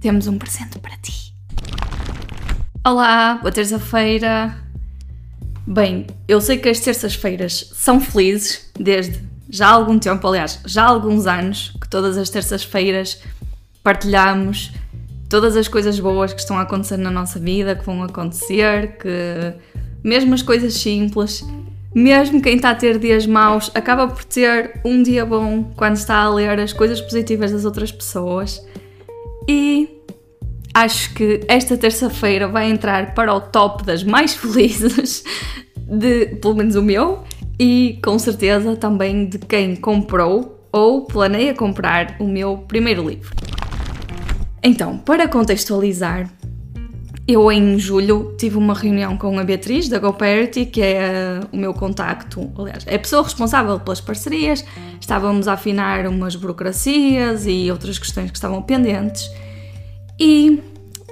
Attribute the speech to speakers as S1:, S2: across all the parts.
S1: temos um presente para ti. Olá, boa terça-feira. Bem, eu sei que as terças-feiras são felizes desde já há algum tempo, aliás, já há alguns anos, que todas as terças-feiras partilhamos todas as coisas boas que estão a acontecer na nossa vida, que vão acontecer, que mesmo as coisas simples, mesmo quem está a ter dias maus, acaba por ter um dia bom quando está a ler as coisas positivas das outras pessoas. E acho que esta terça-feira vai entrar para o top das mais felizes, de, pelo menos o meu, e com certeza também de quem comprou ou planeia comprar o meu primeiro livro. Então, para contextualizar, eu em julho tive uma reunião com a Beatriz da GoParity, que é o meu contacto, aliás, é a pessoa responsável pelas parcerias. Estávamos a afinar umas burocracias e outras questões que estavam pendentes. E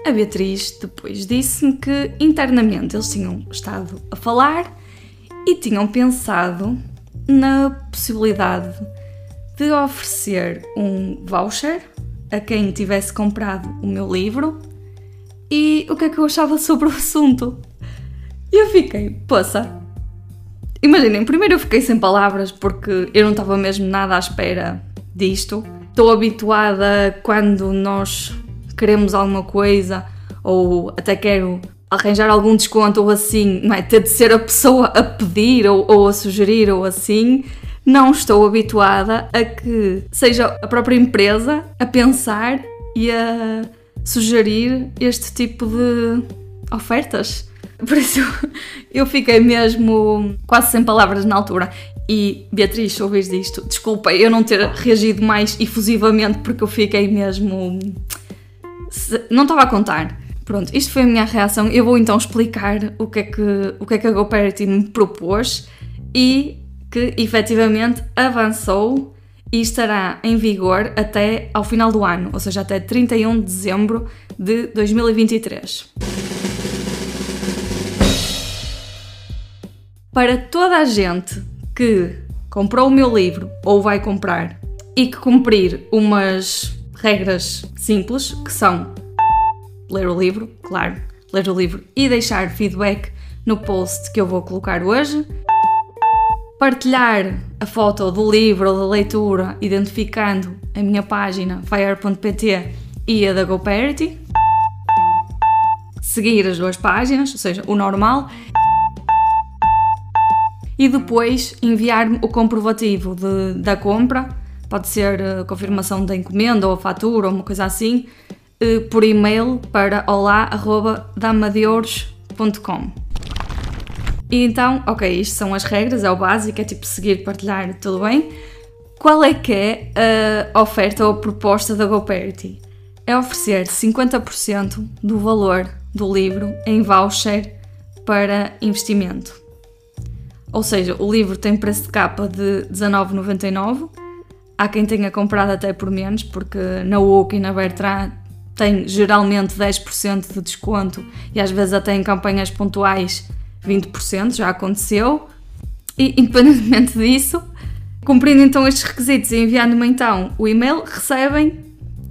S1: a Beatriz depois disse-me que internamente eles tinham estado a falar e tinham pensado na possibilidade de oferecer um voucher a quem tivesse comprado o meu livro e o que é que eu achava sobre o assunto. E eu fiquei, poça. Imaginem, primeiro eu fiquei sem palavras porque eu não estava mesmo nada à espera disto. Estou habituada quando nós queremos alguma coisa ou até quero arranjar algum desconto ou assim, não é? Ter de ser a pessoa a pedir ou, ou a sugerir ou assim. Não estou habituada a que seja a própria empresa a pensar e a sugerir este tipo de ofertas. Por isso eu fiquei mesmo quase sem palavras na altura. E Beatriz, ouvires isto, desculpa eu não ter reagido mais efusivamente porque eu fiquei mesmo. Não estava a contar. Pronto, isto foi a minha reação. Eu vou então explicar o que é que, o que, é que a GoParity me propôs e que efetivamente avançou e estará em vigor até ao final do ano, ou seja, até 31 de dezembro de 2023. Para toda a gente que comprou o meu livro ou vai comprar e que cumprir umas regras simples, que são ler o livro, claro, ler o livro e deixar feedback no post que eu vou colocar hoje. Partilhar a foto do livro ou da leitura, identificando a minha página fire.pt e a da GoParity. Seguir as duas páginas, ou seja, o normal. E depois enviar-me o comprovativo de, da compra, pode ser a eh, confirmação da encomenda ou a fatura ou uma coisa assim, eh, por e-mail para olá.damadeuros.com. E então, ok, isto são as regras, é o básico, é tipo seguir, partilhar, tudo bem. Qual é que é a oferta ou proposta da GoParity? É oferecer 50% do valor do livro em voucher para investimento. Ou seja, o livro tem preço de capa de 19,99. Há quem tenha comprado até por menos, porque na UOC e na Bertrand tem geralmente 10% de desconto e às vezes até em campanhas pontuais 20%, já aconteceu. E independentemente disso, cumprindo então estes requisitos e enviando-me então o e-mail, recebem,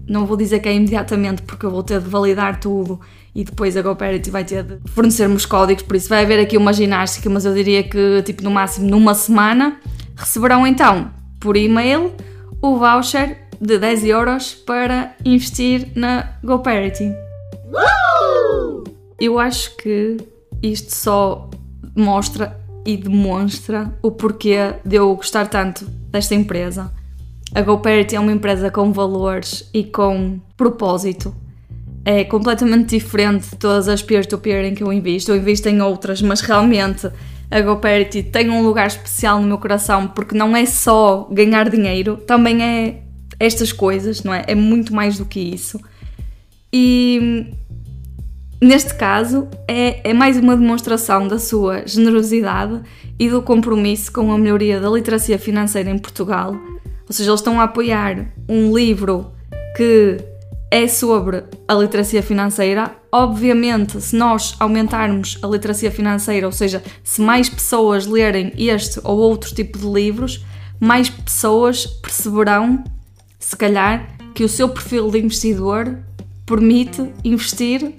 S1: não vou dizer que é imediatamente porque eu vou ter de validar tudo e depois a GoParity vai ter de fornecer-me os códigos, por isso vai haver aqui uma ginástica, mas eu diria que tipo no máximo numa semana receberão então por e-mail o voucher de 10 euros para investir na GoParity. Eu acho que isto só mostra e demonstra o porquê de eu gostar tanto desta empresa. A GoParity é uma empresa com valores e com propósito. É completamente diferente de todas as peer-to-peer -peer em que eu invisto. Eu invisto em outras, mas realmente a GoParity tem um lugar especial no meu coração porque não é só ganhar dinheiro, também é estas coisas, não é? É muito mais do que isso. E neste caso é, é mais uma demonstração da sua generosidade e do compromisso com a melhoria da literacia financeira em Portugal. Ou seja, eles estão a apoiar um livro que é sobre a literacia financeira. Obviamente, se nós aumentarmos a literacia financeira, ou seja, se mais pessoas lerem este ou outro tipo de livros, mais pessoas perceberão se calhar, que o seu perfil de investidor permite investir,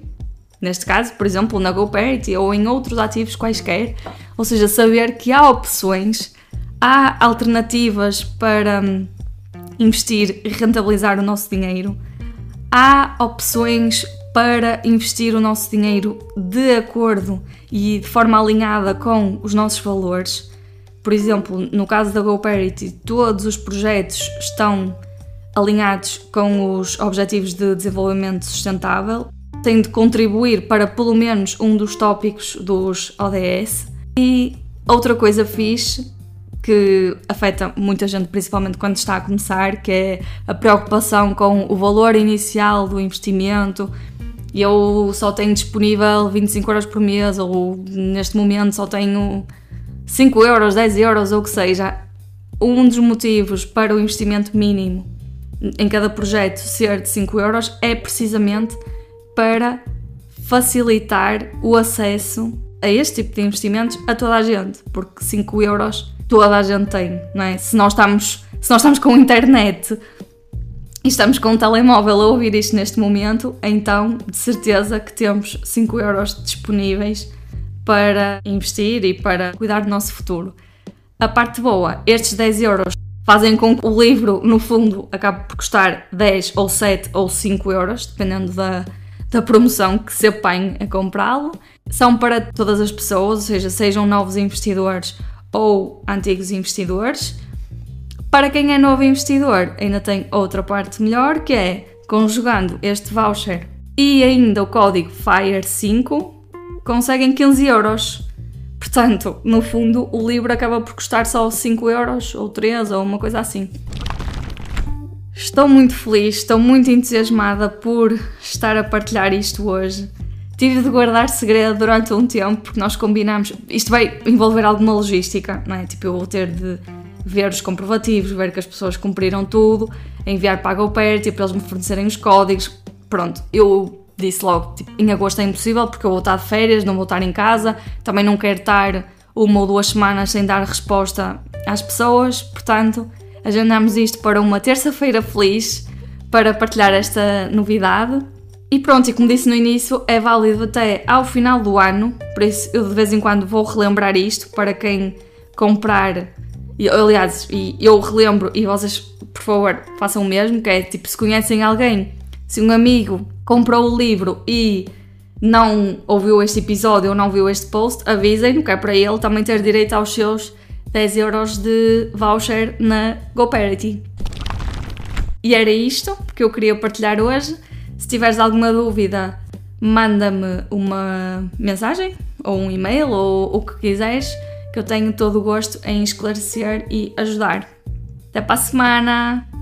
S1: neste caso, por exemplo, na GoParity ou em outros ativos quaisquer. Ou seja, saber que há opções, há alternativas para hum, investir e rentabilizar o nosso dinheiro, há opções para investir o nosso dinheiro de acordo e de forma alinhada com os nossos valores. Por exemplo, no caso da GoParity, todos os projetos estão alinhados com os Objetivos de Desenvolvimento Sustentável, têm de contribuir para pelo menos um dos tópicos dos ODS. E outra coisa fixe que afeta muita gente, principalmente quando está a começar, que é a preocupação com o valor inicial do investimento. Eu só tenho disponível 25 euros por mês, ou neste momento só tenho 5 euros, 10 euros, ou o que seja. Um dos motivos para o investimento mínimo em cada projeto ser de 5 euros é precisamente para facilitar o acesso a este tipo de investimentos a toda a gente, porque 5 euros toda a gente tem, não é? Se nós estamos, se nós estamos com internet e estamos com um telemóvel a ouvir isto neste momento, então de certeza que temos 5 euros disponíveis para investir e para cuidar do nosso futuro. A parte boa, estes 10 euros fazem com que o livro, no fundo, acabe por custar 10 ou 7 ou 5 euros, dependendo da, da promoção que se apanhe a comprá-lo. São para todas as pessoas, ou seja, sejam novos investidores ou antigos investidores. Para quem é novo investidor, ainda tem outra parte melhor que é conjugando este voucher e ainda o código FIRE5 conseguem 15 euros. Portanto, no fundo, o livro acaba por custar só 5 euros, ou 3, ou uma coisa assim. Estou muito feliz, estou muito entusiasmada por estar a partilhar isto hoje. Tive de guardar segredo durante um tempo, porque nós combinamos. Isto vai envolver alguma logística, não é? Tipo, eu vou ter de ver os comprovativos, ver que as pessoas cumpriram tudo, enviar para a GoParity para eles me fornecerem os códigos. Pronto, eu disse logo, tipo, em agosto é impossível porque eu vou estar de férias, não vou estar em casa, também não quero estar uma ou duas semanas sem dar resposta às pessoas, portanto, agendamos isto para uma terça-feira feliz para partilhar esta novidade. E pronto, e como disse no início, é válido até ao final do ano, por isso eu de vez em quando vou relembrar isto para quem comprar. E, aliás, eu relembro e vocês, por favor, façam o mesmo, que é tipo, se conhecem alguém, se um amigo comprou o livro e não ouviu este episódio ou não viu este post, avisem-no que é para ele também ter direito aos seus 10 euros de voucher na GoParity. E era isto que eu queria partilhar hoje. Se tiveres alguma dúvida, manda-me uma mensagem ou um e-mail ou o que quiseres, que eu tenho todo o gosto em esclarecer e ajudar. Até para a semana!